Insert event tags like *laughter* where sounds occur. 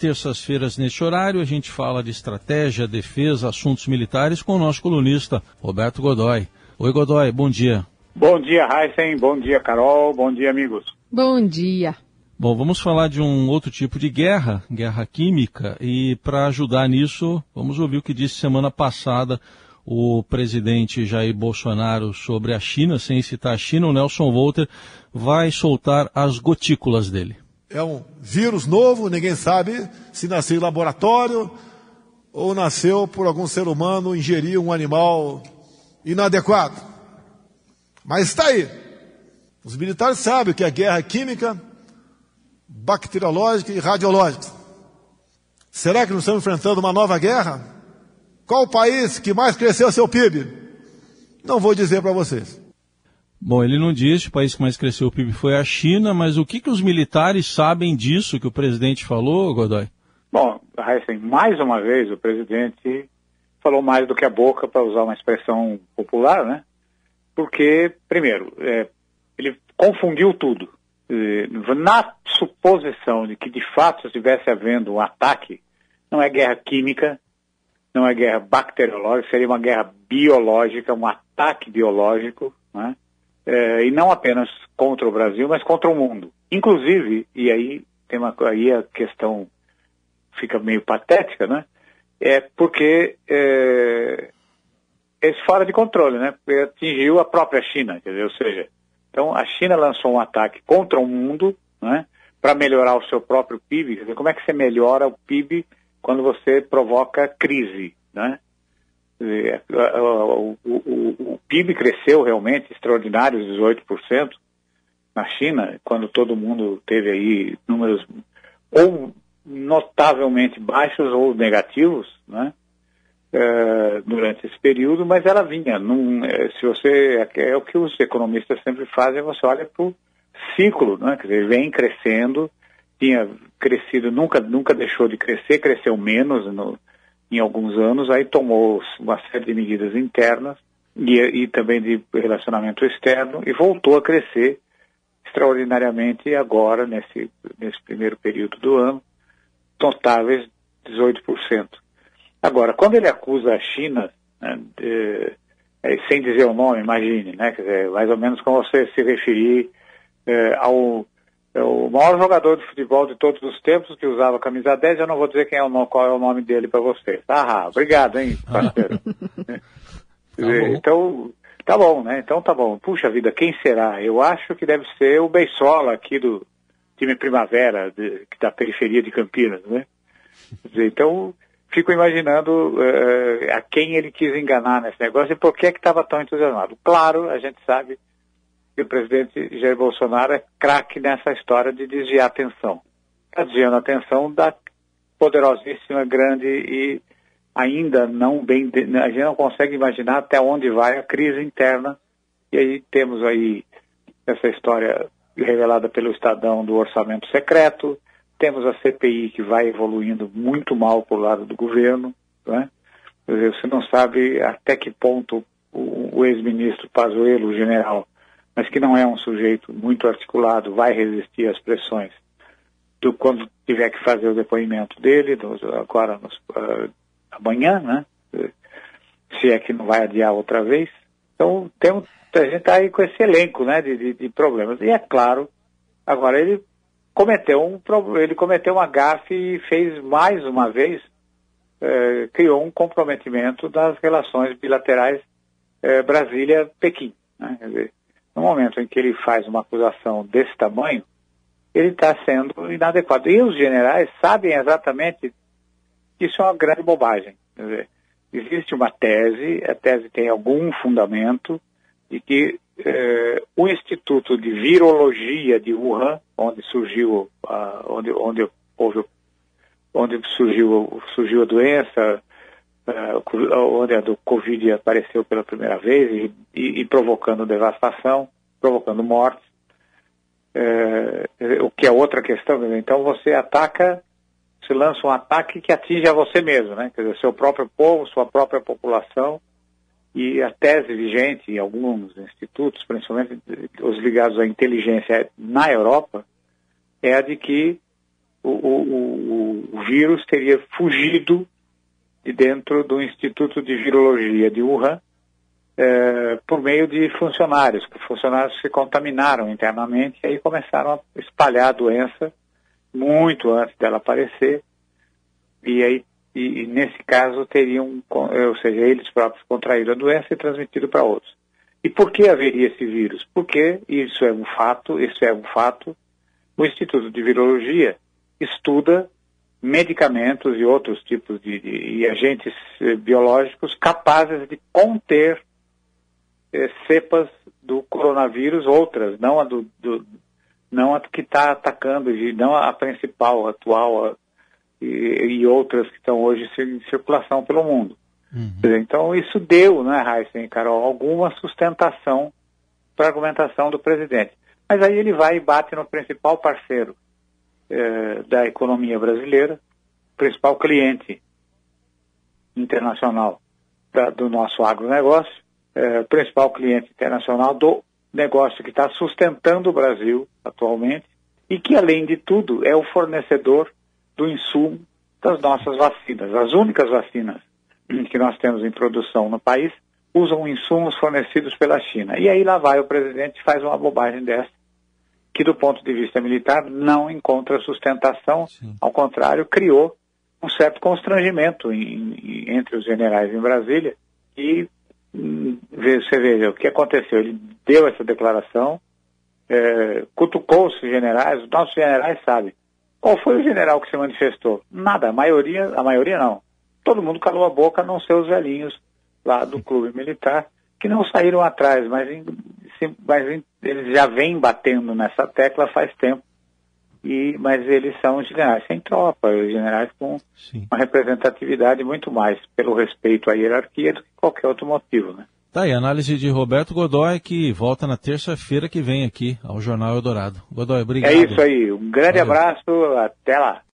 terças-feiras, neste horário, a gente fala de estratégia, defesa, assuntos militares com o nosso colunista, Roberto Godoy. Oi, Godoy, bom dia. Bom dia, Heisen. Bom dia, Carol. Bom dia, amigos. Bom dia. Bom, vamos falar de um outro tipo de guerra, guerra química, e para ajudar nisso, vamos ouvir o que disse semana passada o presidente Jair Bolsonaro sobre a China, sem citar a China, o Nelson Volter vai soltar as gotículas dele. É um vírus novo, ninguém sabe se nasceu em laboratório ou nasceu por algum ser humano ingerir um animal inadequado. Mas está aí. Os militares sabem que é guerra química, bacteriológica e radiológica. Será que nós estamos enfrentando uma nova guerra? Qual o país que mais cresceu seu PIB? Não vou dizer para vocês. Bom, ele não disse o país que mais cresceu o PIB foi a China, mas o que, que os militares sabem disso que o presidente falou, Godoy? Bom, Heisen, mais uma vez o presidente falou mais do que a boca, para usar uma expressão popular, né? Porque, primeiro, é, ele confundiu tudo. Na suposição de que de fato estivesse havendo um ataque, não é guerra química, não é guerra bacteriológica, seria uma guerra biológica, um ataque biológico, né? É, e não apenas contra o Brasil, mas contra o mundo. Inclusive, e aí tem uma aí a questão fica meio patética, né? É porque é, é fora de controle, né? Porque atingiu a própria China, quer dizer, ou seja, então a China lançou um ataque contra o mundo, né? Para melhorar o seu próprio PIB. Quer dizer, como é que você melhora o PIB quando você provoca crise, né? O, o, o, PIB cresceu realmente extraordinários 18% na China, quando todo mundo teve aí números ou notavelmente baixos ou negativos, né? É, durante esse período, mas ela vinha. Num, é, se você é, é o que os economistas sempre fazem, você olha para o ciclo, né? Quer dizer, vem crescendo, tinha crescido, nunca, nunca deixou de crescer, cresceu menos no, em alguns anos, aí tomou uma série de medidas internas e, e também de relacionamento externo e voltou a crescer extraordinariamente agora, nesse, nesse primeiro período do ano, notáveis 18%. Agora, quando ele acusa a China, né, de, é, sem dizer o nome, imagine, né, dizer, mais ou menos como você se referir é, ao é o maior jogador de futebol de todos os tempos que usava camisa 10, eu não vou dizer quem é o, qual é o nome dele para você. Ah, obrigado, hein, parceiro. *laughs* tá então, tá bom, né? Então tá bom. Puxa vida, quem será? Eu acho que deve ser o Beisola aqui do time Primavera, de, da periferia de Campinas, né? Então, fico imaginando uh, a quem ele quis enganar nesse negócio e por que é que estava tão entusiasmado. Claro, a gente sabe que o presidente Jair Bolsonaro é craque nessa história de desviar a atenção. Está desviando a atenção da poderosíssima, grande e ainda não bem. A gente não consegue imaginar até onde vai a crise interna. E aí temos aí essa história revelada pelo Estadão do orçamento secreto, temos a CPI que vai evoluindo muito mal o lado do governo. Né? Você não sabe até que ponto o, o ex-ministro Pazuello, o general, mas que não é um sujeito muito articulado, vai resistir às pressões do quando tiver que fazer o depoimento dele, agora nos, uh, amanhã, né? Se é que não vai adiar outra vez. Então, tem, a gente está aí com esse elenco né, de, de, de, problemas. E é claro, agora ele cometeu um ele cometeu uma gafe e fez mais uma vez, eh, criou um comprometimento das relações bilaterais eh, Brasília-Pequim. Né? Quer dizer, no momento em que ele faz uma acusação desse tamanho, ele está sendo inadequado. E os generais sabem exatamente que isso é uma grande bobagem. Dizer, existe uma tese, a tese tem algum fundamento, de que eh, o Instituto de Virologia de Wuhan, onde surgiu, onde, onde, houve, onde surgiu, surgiu a doença, onde a do Covid apareceu pela primeira vez e, e, e provocando devastação, provocando mortes, é, o que é outra questão. Então você ataca, se lança um ataque que atinge a você mesmo, né? Quer dizer, seu próprio povo, sua própria população, e a tese vigente em alguns institutos, principalmente os ligados à inteligência na Europa, é a de que o, o, o vírus teria fugido de dentro do Instituto de Virologia de Wuhan é, por meio de funcionários, que funcionários se contaminaram internamente e aí começaram a espalhar a doença muito antes dela aparecer e aí e, e nesse caso teriam, ou seja, eles próprios contraíram a doença e transmitido para outros. E por que haveria esse vírus? Porque isso é um fato, isso é um fato. O Instituto de Virologia estuda medicamentos e outros tipos de, de agentes eh, biológicos capazes de conter eh, cepas do coronavírus, outras, não a do, do não a que está atacando, não a principal, a atual a, e, e, outras que estão hoje em circulação pelo mundo. Uhum. Então isso deu, né, Heisen e Carol, alguma sustentação para a argumentação do presidente. Mas aí ele vai e bate no principal parceiro eh, da economia brasileira, principal cliente internacional da, do nosso agronegócio, é, principal cliente internacional do negócio que está sustentando o Brasil atualmente e que, além de tudo, é o fornecedor do insumo das nossas vacinas. As únicas vacinas que nós temos em produção no país usam insumos fornecidos pela China. E aí lá vai o presidente e faz uma bobagem dessa, que do ponto de vista militar não encontra sustentação, Sim. ao contrário, criou um certo constrangimento em, em, entre os generais em Brasília e você veja o que aconteceu. Ele deu essa declaração, é, cutucou os generais, os nossos generais sabem. Qual foi o general que se manifestou? Nada, a maioria, a maioria não. Todo mundo calou a boca, a não ser os velhinhos lá do clube militar, que não saíram atrás, mas, mas eles já vêm batendo nessa tecla faz tempo. E, mas eles são generais sem tropa, generais com Sim. uma representatividade muito mais pelo respeito à hierarquia do que qualquer outro motivo, né? Tá aí, análise de Roberto Godoy, que volta na terça-feira que vem aqui ao Jornal Eldorado. Godoy, obrigado. É isso aí, um grande Valeu. abraço, até lá.